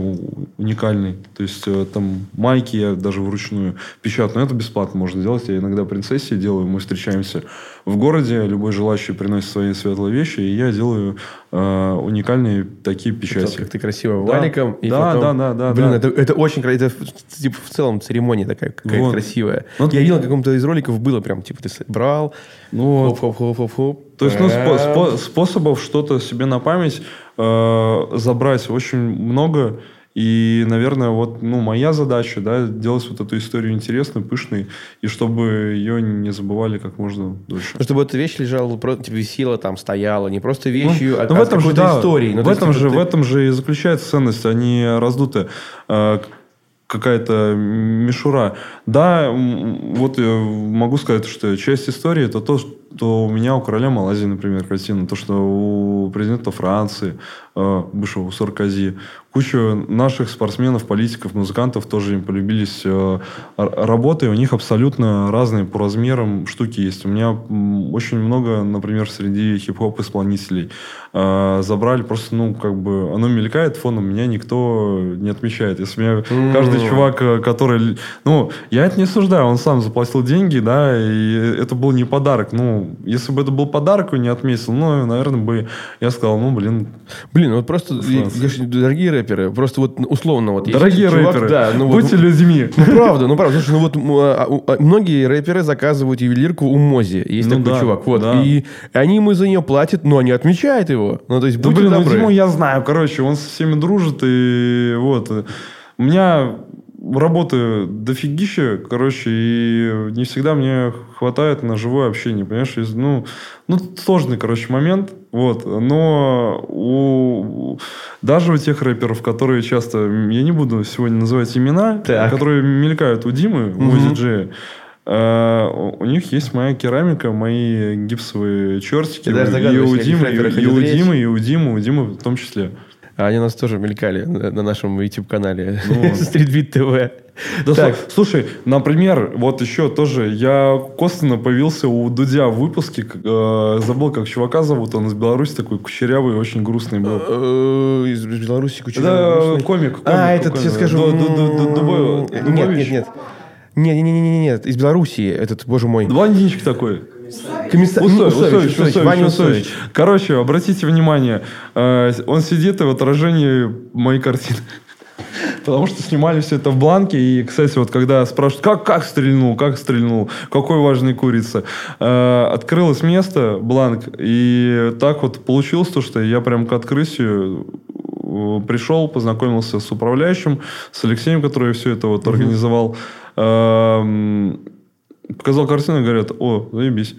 уникальный. То есть, э, там майки я даже вручную печатаю. Это бесплатно можно делать. Я иногда принцессе делаю. Мы встречаемся в городе. Любой желающий приносит свои светлые вещи. И я делаю э, уникальные такие печати. Как ты красиво да. валиком. И да, потом... да, да, да. Блин, да. Это, это очень красиво. Это типа, в целом церемония такая какая-то вот. красивая. Вот. Я видел, в каком-то из роликов было прям, типа, ты брал, ну, хоп-хоп-хоп-хоп-хоп. То есть, ну, спо- спо- способов что-то себе на память э, забрать очень много. И, наверное, вот, ну, моя задача, да, делать вот эту историю интересной, пышной, и чтобы ее не забывали как можно дольше. Ну, чтобы эта вещь лежала, типа, висела там, стояла, не просто вещью, ну, а, ну, в этом а же, да, историей. Ну, в, этом же, ты... в этом же и заключается ценность, они раздуты. Э, какая-то мишура. Да, вот я могу сказать, что часть истории это то, что у меня у короля Малайзии, например, картина, то, что у президента Франции, э, бывшего Саркози, куча наших спортсменов, политиков, музыкантов тоже им полюбились э, работы, у них абсолютно разные по размерам штуки есть. У меня очень много, например, среди хип-хоп исполнителей э, забрали просто, ну, как бы, оно мелькает фоном, меня никто не отмечает. Если меня mm. каждый чувак, э, который, ну, я это не осуждаю, он сам заплатил деньги, да, и это был не подарок. Ну, если бы это был подарок, не отметил, ну, наверное, бы я сказал, ну, блин. Блин, вот просто, дорогие рэперы. Просто вот условно вот... Дорогие чувак, рэперы, да, ну, будьте вот, людьми. Ну, правда, ну, правда. Слушай, ну, вот а, а, многие рэперы заказывают ювелирку у Мози. Есть ну, такой да, чувак. Вот. Да. И они ему за нее платят, но они отмечают его. Ну, то есть, да, блин, ну, добры. ну, Диму я знаю. Короче, он со всеми дружит, и вот... У меня работы дофигища, короче, и не всегда мне хватает на живое общение, понимаешь? Ну, ну сложный, короче, момент, вот, но у, даже у тех рэперов, которые часто, я не буду сегодня называть имена, так. которые мелькают у Димы, у Мози Джея, Uh, у них есть моя керамика, мои гипсовые чертики. И, и у Димы, и, и у Димы, и у Димы, у Димы в том числе. А они у нас тоже мелькали на нашем YouTube-канале ну, TV. Да, так. Слушай, например, вот еще тоже, я косвенно появился у Дудя в выпуске, э, забыл, как чувака зовут, он из Беларуси такой кучерявый, очень грустный был. Э, из Беларуси кучерявый? Да, комик. А, этот, сейчас скажу. Нет, нет, нет. Нет, нет, нет, нет, из Белоруссии этот, боже мой. Блондинчик такой. Комиссар... Усович, Усович, Усович, Ваня Усович. Короче, обратите внимание, э, он сидит и в отражении моей картины. Потому что снимали все это в бланке. И, кстати, вот когда спрашивают, как, как стрельнул, как стрельнул, какой важный курица, э, открылось место, бланк, и так вот получилось то, что я прям к открытию э, пришел, познакомился с управляющим, с Алексеем, который все это вот организовал. Э, показал картину говорят, о, заебись,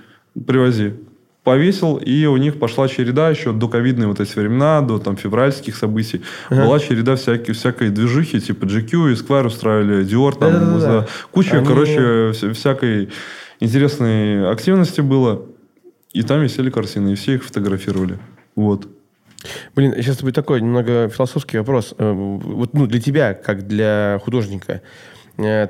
привози. Повесил, и у них пошла череда еще до ковидные вот эти времена, до там февральских событий. Ага. Была череда всякой, всякой движухи, типа GQ, Esquire устраивали, Dior, там, да, да, да. куча, Они... короче, всякой интересной активности было. И там висели картины, и все их фотографировали. Вот. Блин, сейчас будет такой немного философский вопрос. Э, вот, ну, для тебя, как для художника,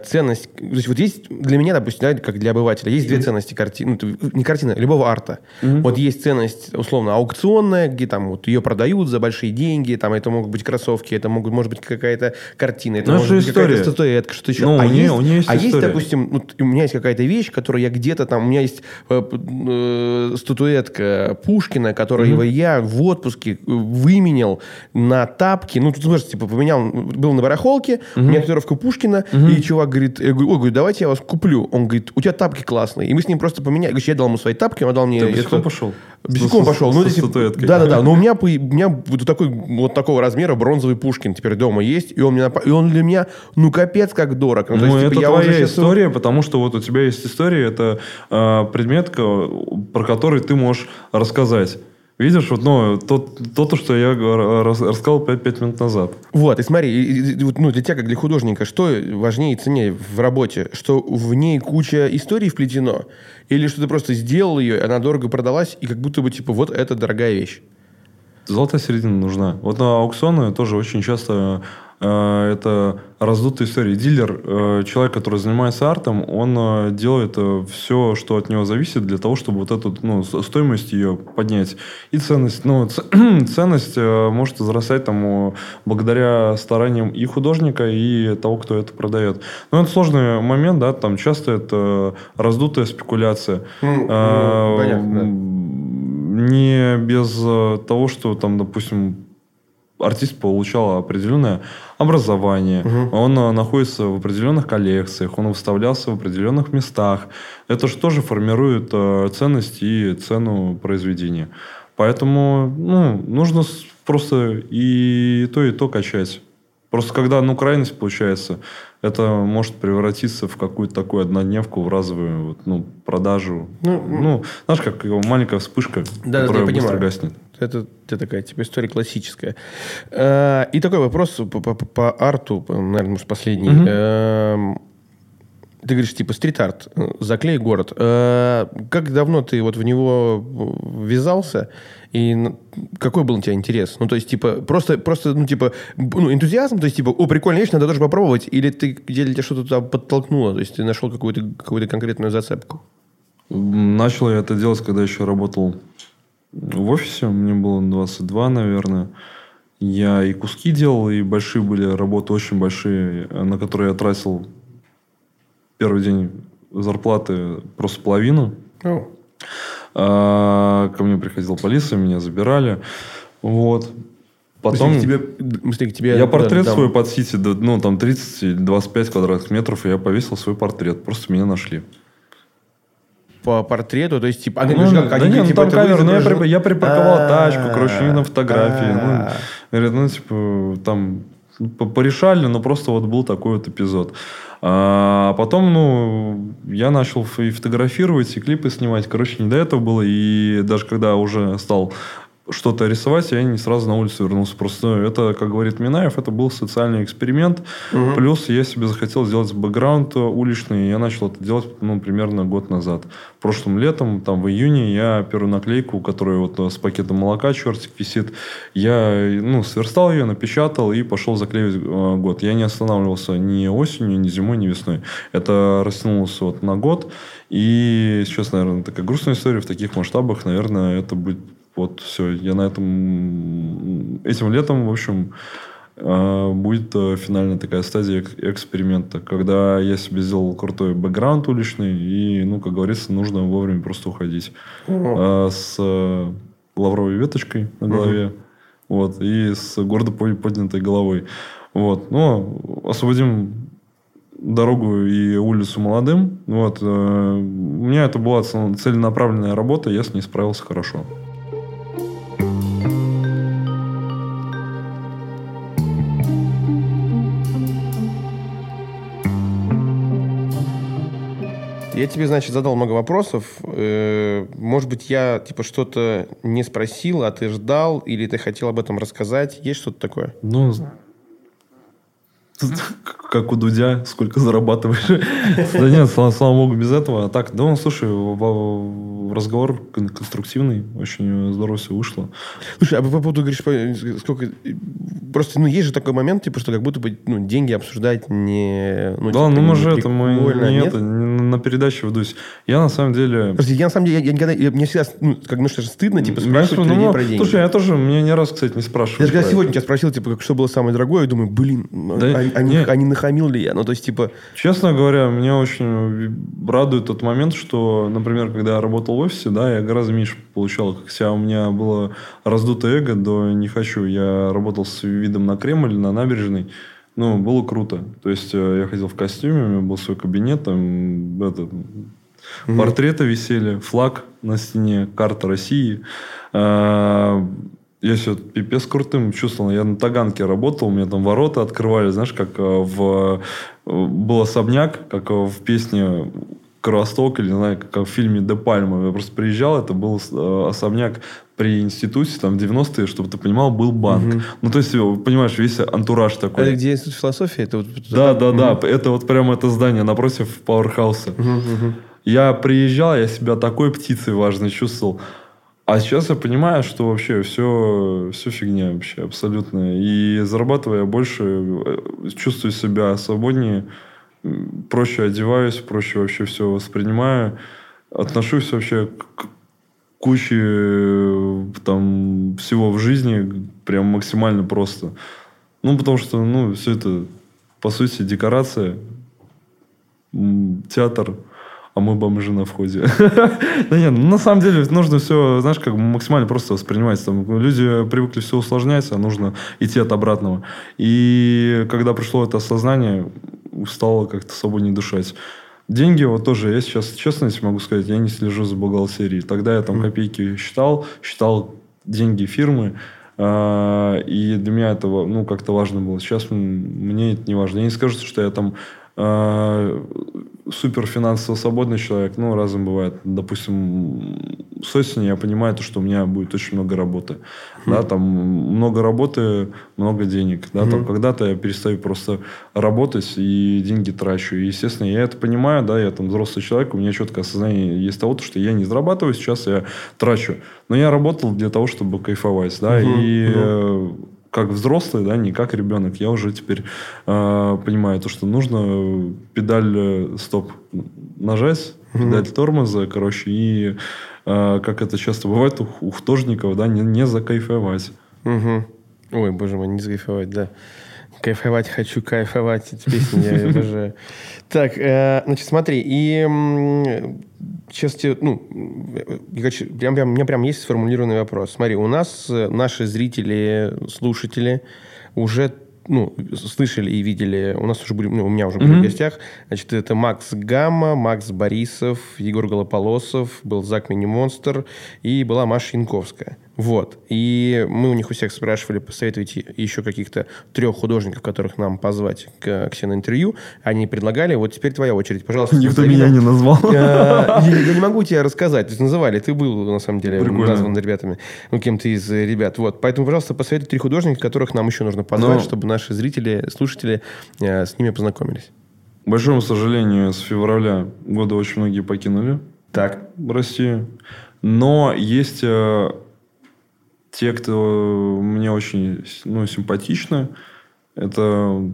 ценность... То есть вот есть для меня, допустим, да, как для обывателя, есть mm-hmm. две ценности картины, ну, не картины, любого арта. Mm-hmm. Вот есть ценность, условно, аукционная, где там вот ее продают за большие деньги, там это могут быть кроссовки, это могут, может быть какая-то картина, это Но может быть история. какая-то статуэтка, что-то еще. Ну, а у нее, есть, у нее есть а история. есть, допустим, вот у меня есть какая-то вещь, которую я где-то там, у меня есть э, э, статуэтка Пушкина, которую mm-hmm. я в отпуске выменял на тапки, ну, тут, может, типа, поменял, был на барахолке, mm-hmm. у меня татуировка Пушкина, mm-hmm. и чувак говорит, я говорю, ой, говорю, давайте я вас куплю. Он говорит, у тебя тапки классные. И мы с ним просто поменяли. Я дал ему свои тапки, он дал мне... Ты босиком пошел? Босиком пошел. Ну, да, да, да. Но у меня, у меня вот такой вот такого размера бронзовый Пушкин теперь дома есть. И он, мне, и он для меня, ну, капец, как дорог. Ну, ну есть, это типа, твоя сейчас... история, потому что вот у тебя есть история, это э, предмет, про который ты можешь рассказать. Видишь, вот, ну, то, то, то, что я рассказал 5, 5 минут назад. Вот, и смотри, и, и, ну, для тебя, как для художника, что важнее и ценнее в работе? Что в ней куча историй вплетено? Или что ты просто сделал ее, она дорого продалась, и как будто бы, типа, вот это дорогая вещь? Золотая середина нужна. Вот на аукционы тоже очень часто это раздутая история. Дилер, э, человек, который занимается артом, он э, делает э, все, что от него зависит, для того, чтобы вот эту ну, стоимость ее поднять. И ценность, ну, ценность э, может возрастать там э, благодаря стараниям и художника, и того, кто это продает. Но это сложный момент, да, там часто это раздутая спекуляция. Ну, А, ну, понятно, да. Не без э, того, что там, допустим, артист получал определенное образование, Мгм. он э, находится в определенных коллекциях, он выставлялся в определенных местах. Это же тоже формирует э, ценность и цену произведения. Поэтому ну, нужно просто и то, и то качать. Просто когда ну, крайность получается, это может превратиться в какую-то такую однодневку, в разовую вот, ну, продажу. Ну, Ну, знаешь, как маленькая вспышка, Да, которая быстро понимаю. гаснет. Это, это такая типа история классическая. Э, И такой вопрос по, по- по арту, наверное, может, последний. Мгм. Эм, Ты говоришь, типа, стрит-арт, э, заклей город. Э, Как давно ты вот в него ввязался? И какой был у тебя интерес? Ну, то есть, типа, просто, просто ну, типа, ну, энтузиазм, то есть, типа, о, прикольная вещь, надо тоже попробовать, или ты, или тебя что-то туда подтолкнуло, то есть, ты нашел какую-то, какую-то конкретную зацепку? Начал я это делать, когда еще работал в офисе. Мне было 22, наверное. Я и куски делал, и большие были работы, очень большие, на которые я тратил первый день зарплаты просто половину. Ну, А, Ко мне приходила полиция, меня забирали. Вот. Потом... Тебе, к тебе... Я портрет да, свой под Сити, ну, там 30 или 25 квадратных метров, и я повесил свой портрет. Просто меня нашли. По портрету, то есть, типа... А, Ну, говоришь, как, да они, не, ну, типа, там камера, ну, я, при- я припарковал А, тачку, короче, не на фотографии. Ну, а. Ну, типа, там ну, по- порешали, но просто вот был такой вот эпизод. А потом, ну, я начал и фотографировать, и клипы снимать. Короче, не до этого было. И даже когда уже стал что-то рисовать, я не сразу на улицу вернулся. Просто ну, это, как говорит Минаев, это был социальный эксперимент. Мгм. Плюс я себе захотел сделать бэкграунд уличный. и Я начал это делать, ну, примерно год назад. Прошлым летом, там, в июне, я первую наклейку, которая вот э, с пакетом молока, чертик висит, я, ну, сверстал ее, напечатал и пошел заклеивать э, год. Я не останавливался ни осенью, ни зимой, ни весной. Это растянулось вот на год. И сейчас, наверное, такая грустная история в таких масштабах. Наверное, это будет вот все. Я на этом... Этим летом, в общем, э, будет э, финальная такая стадия эк- эксперимента, когда я себе сделал крутой бэкграунд уличный, и, ну, как говорится, нужно вовремя просто уходить. Э, С э, лавровой веточкой на голове, вот, и с гордо по- поднятой головой. Вот. Но освободим дорогу и улицу молодым. Вот. э, У меня это была цел- целенаправленная работа, я с ней справился хорошо. Я тебе, значит, задал много вопросов. Э, Может быть, я, типа, что-то не спросил, а ты ждал, или ты хотел об этом рассказать? Есть что-то такое? Ну, как у Дудя, сколько зарабатываешь. Да нет, слава, богу, без этого. А так, да, ну, слушай, разговор кон- конструктивный, очень здорово все вышло. Слушай, а по поводу, говоришь, сколько... Просто, ну, есть же такой момент, типа, что как будто бы, ну, деньги обсуждать не... Ну, Да, типа, ну мы же это, мы не нет? это, не на передаче ведусь. Я на самом деле... Просто я, на самом деле, я, я никогда... я- мне всегда, ну, как, ну, что же стыдно, типа, спрашивать ну, людей ну, про деньги. Слушай, я тоже, меня не раз, кстати, не Я спрашивают. же когда сегодня это. тебя спросил, типа, как, что было самое дорогое, я думаю, блин, Да, а, а не, а не нахамил ли я? Ну, то есть, типа, Честно говоря, меня очень радует тот момент, что, например, когда я работал офисе, да, я гораздо меньше получал. Хотя у меня было раздутое эго до не хочу. Я работал с видом на Кремль, на набережной. Ну, было круто. То есть, э, я ходил в костюме, у меня был свой кабинет, там, это, портреты висели, флаг на стене, карта России. А, Я все пипец крутым чувствовал. Я на Таганке работал, у меня там ворота открывали, знаешь, как э, в... э, Был особняк, как э, в песне Кровосток, или, не знаю, как в фильме «Де Пальма». Я просто приезжал, это был э, особняк при институте, там, в 90-е, чтобы ты понимал, был банк. Мгм. Ну, то есть, э, понимаешь, весь антураж такой. это где институт философии? Это вот, Да, да, да. Это вот прямо это здание напротив Пауэрхауса. Мгм, мгм. Я приезжал, я себя такой птицей важной чувствовал. А сейчас я понимаю, что вообще все, все фигня вообще абсолютно. И зарабатывая больше, э, чувствую себя свободнее, проще одеваюсь, проще вообще все воспринимаю. Отношусь вообще к куче э, там всего в жизни прям максимально просто. Ну, потому что, ну, все это, по сути, декорация, театр, а мы бомжи на входе. Да нет, на самом деле нужно все, знаешь, как максимально просто воспринимать. Там, люди привыкли все усложнять, а нужно идти от обратного. И когда пришло это осознание, стало как-то свободнее дышать. Деньги вот тоже, я сейчас, честно если могу сказать, я не слежу за бухгалтерией. Тогда я там копейки считал, считал деньги фирмы, а, и для меня это ну, как-то важно было. Сейчас мне это не важно. Я не скажу, что я там а, супер финансово свободный человек, ну, разом бывает. Допустим, с осени я понимаю, то, что у меня будет очень много работы. Mm. Да, там много работы, много денег. Да, mm. там когда-то я перестаю просто работать и деньги трачу. И, естественно, я это понимаю, да, я там взрослый человек, у меня четкое осознание есть того, что я не зарабатываю, сейчас я трачу. Но я работал для того, чтобы кайфовать, да, mm-hmm. и mm-hmm как взрослый, да, не как ребенок. Я уже теперь э, понимаю то, что нужно педаль э, стоп нажать, mm-hmm. педаль тормоза, короче, и э, как это часто бывает у, у художников, да, не, не закайфовать. Угу. Ой, боже мой, не закайфовать, да. Кайфовать хочу, кайфовать. Эти песни я обожаю. Так, э, значит, смотри, и сейчас тебе, ну, я хочу, прям, прям, у меня прям есть сформулированный вопрос. Смотри, у нас э, наши зрители, слушатели уже ну, слышали и видели, у нас уже были, ну, у меня уже были mm-hmm. в гостях, значит, это Макс Гамма, Макс Борисов, Егор Голополосов, был Зак Мини-Монстр и была Маша Янковская. Вот. И мы у них у всех спрашивали, посоветуйте еще каких-то трех художников, которых нам позвать к, к себе на интервью. Они предлагали. Вот теперь твоя очередь. Пожалуйста. Никто меня не назвал. Я не могу тебе рассказать. То есть называли. Ты был, на самом деле, назван ребятами. Ну, кем-то из ребят. Вот. Поэтому, пожалуйста, посоветуй три художника, которых нам еще нужно позвать, чтобы наши зрители, слушатели э, с ними познакомились. К большому сожалению, с февраля года очень многие покинули так. Россию. Но есть э, те, кто мне очень ну, симпатичны, это...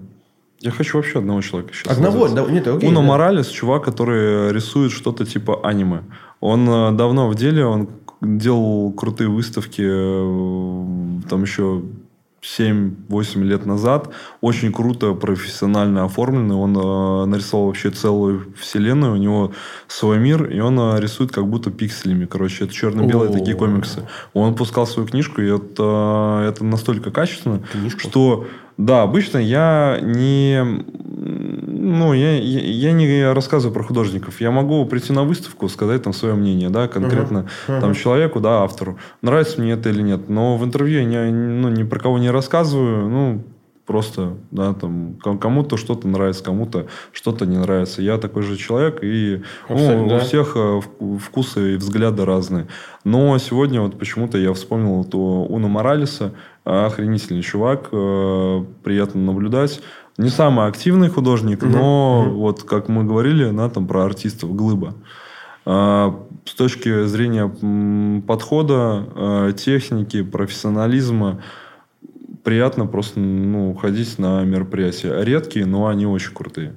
Я хочу вообще одного человека сейчас Одного? Да, нет, окей, Уно да. Моралес, чувак, который рисует что-то типа аниме. Он э, давно в деле, он делал крутые выставки э, там еще 7-8 лет назад. Очень круто, профессионально оформленный. Он э, нарисовал вообще целую вселенную. У него свой мир, и он э, рисует как будто пикселями. Короче, это черно-белые такие комиксы. Он пускал свою книжку, и это, это настолько качественно, Книжку? что... Да, обычно я не ну, я, я, я не рассказываю про художников. Я могу прийти на выставку, сказать там свое мнение, да, конкретно uh-huh. Uh-huh. там человеку, да, автору. Нравится мне это или нет. Но в интервью я не, ну, ни про кого не рассказываю. Ну, просто, да, там, кому-то что-то нравится, кому-то что-то не нравится. Я такой же человек, и ну, да. у всех э, вкусы и взгляды разные. Но сегодня вот почему-то я вспомнил эту Уна Моралеса, охренительный чувак, э, приятно наблюдать. Не самый активный художник, угу. но угу. вот как мы говорили, да, там про артистов, глыба. А, с точки зрения подхода, а, техники, профессионализма, приятно просто ну, ходить на мероприятия. Редкие, но они очень крутые.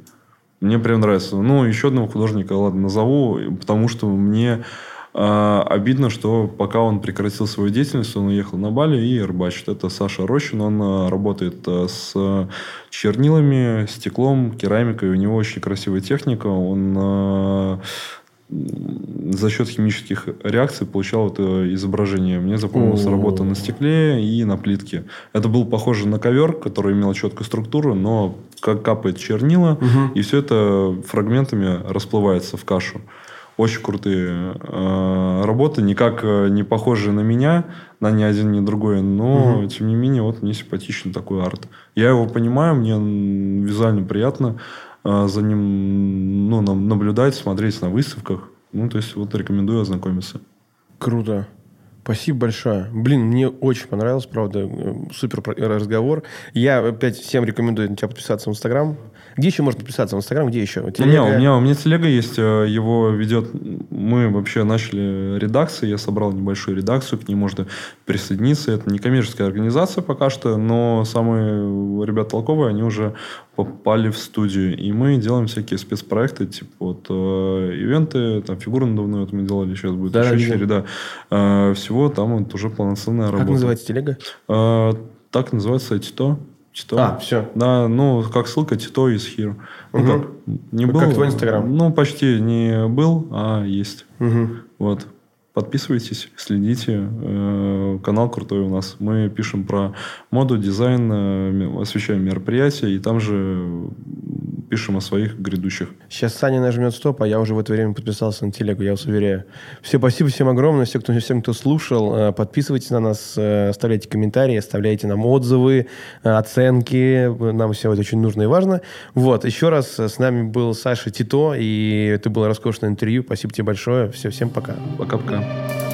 Мне прям нравится. Ну, еще одного художника, ладно, назову, потому что мне а, обидно, что пока он прекратил свою деятельность, он уехал на Бали и рыбачит. Это Саша Рощин. Он а, работает а, с чернилами, стеклом, керамикой. У него очень красивая техника. Он за счет химических реакций получал это изображение. Мне запомнилась работа на стекле и на плитке. Это был похоже на ковер, который имел четкую структуру, но как капает чернила, угу. и все это фрагментами расплывается в кашу очень крутые э, работы, никак э, не похожие на меня, на ни один, ни другой, но, угу. тем не менее, вот мне симпатичен такой арт. Я его понимаю, мне визуально приятно э, за ним ну, наблюдать, смотреть на выставках. Ну, то есть, вот рекомендую ознакомиться. Круто. Спасибо большое. Блин, мне очень понравилось, правда. Супер разговор. Я опять всем рекомендую на тебя подписаться в Инстаграм. Где еще можно подписаться в Инстаграм? Где еще? Телега? Не, у меня, у меня телега есть. Э, его ведет мы вообще начали редакции, я собрал небольшую редакцию, к ней можно присоединиться. Это не коммерческая организация пока что, но самые ребята толковые, они уже попали в студию. И мы делаем всякие спецпроекты, типа вот э, ивенты, там фигуры надувные вот мы делали, сейчас будет Да, еще видел. череда. Э, всего там вот уже полноценная Как работа. называется телега? Э, так называется Тито. Тито. А, все. Да, ну, как ссылка Тито из Here. Ну, Мгм. как, не Как был. твой Инстаграм. Ну, почти не был, а есть. Угу. Вот. Подписывайтесь, следите. Э, Канал крутой у нас. Мы пишем про моду, дизайн, э, освещаем мероприятия, и там же пишем о своих грядущих. Сейчас Саня нажмет стоп, а я уже в это время подписался на телегу, я вас уверяю. Все, спасибо всем огромное, всем, кто, всем, кто слушал. Э, Подписывайтесь на нас, э, оставляйте комментарии, оставляйте нам отзывы, э, оценки. Нам все это очень нужно и важно. Вот, еще раз с нами был Саша Тито, и это было роскошное интервью. Спасибо тебе большое. Все, всем пока. Пока-пока.